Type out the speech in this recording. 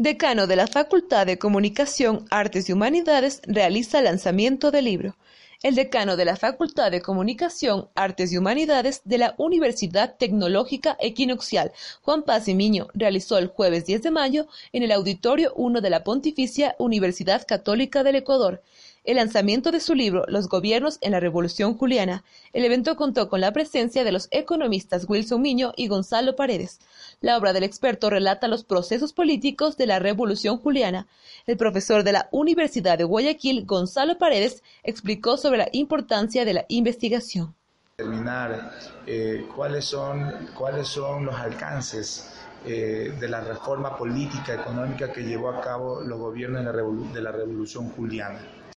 Decano de la Facultad de Comunicación, Artes y Humanidades, realiza lanzamiento del libro. El decano de la Facultad de Comunicación, Artes y Humanidades de la Universidad Tecnológica Equinoccial, Juan Paz y Miño, realizó el jueves 10 de mayo en el Auditorio 1 de la Pontificia Universidad Católica del Ecuador el lanzamiento de su libro Los gobiernos en la Revolución Juliana. El evento contó con la presencia de los economistas Wilson Miño y Gonzalo Paredes. La obra del experto relata los procesos políticos de la Revolución Juliana. El profesor de la Universidad de Guayaquil, Gonzalo Paredes, explicó sobre la importancia de la investigación. Determinar eh, cuáles, son, los alcances eh, de la reforma política, económica que llevó a cabo los gobiernos de la, Revolución Juliana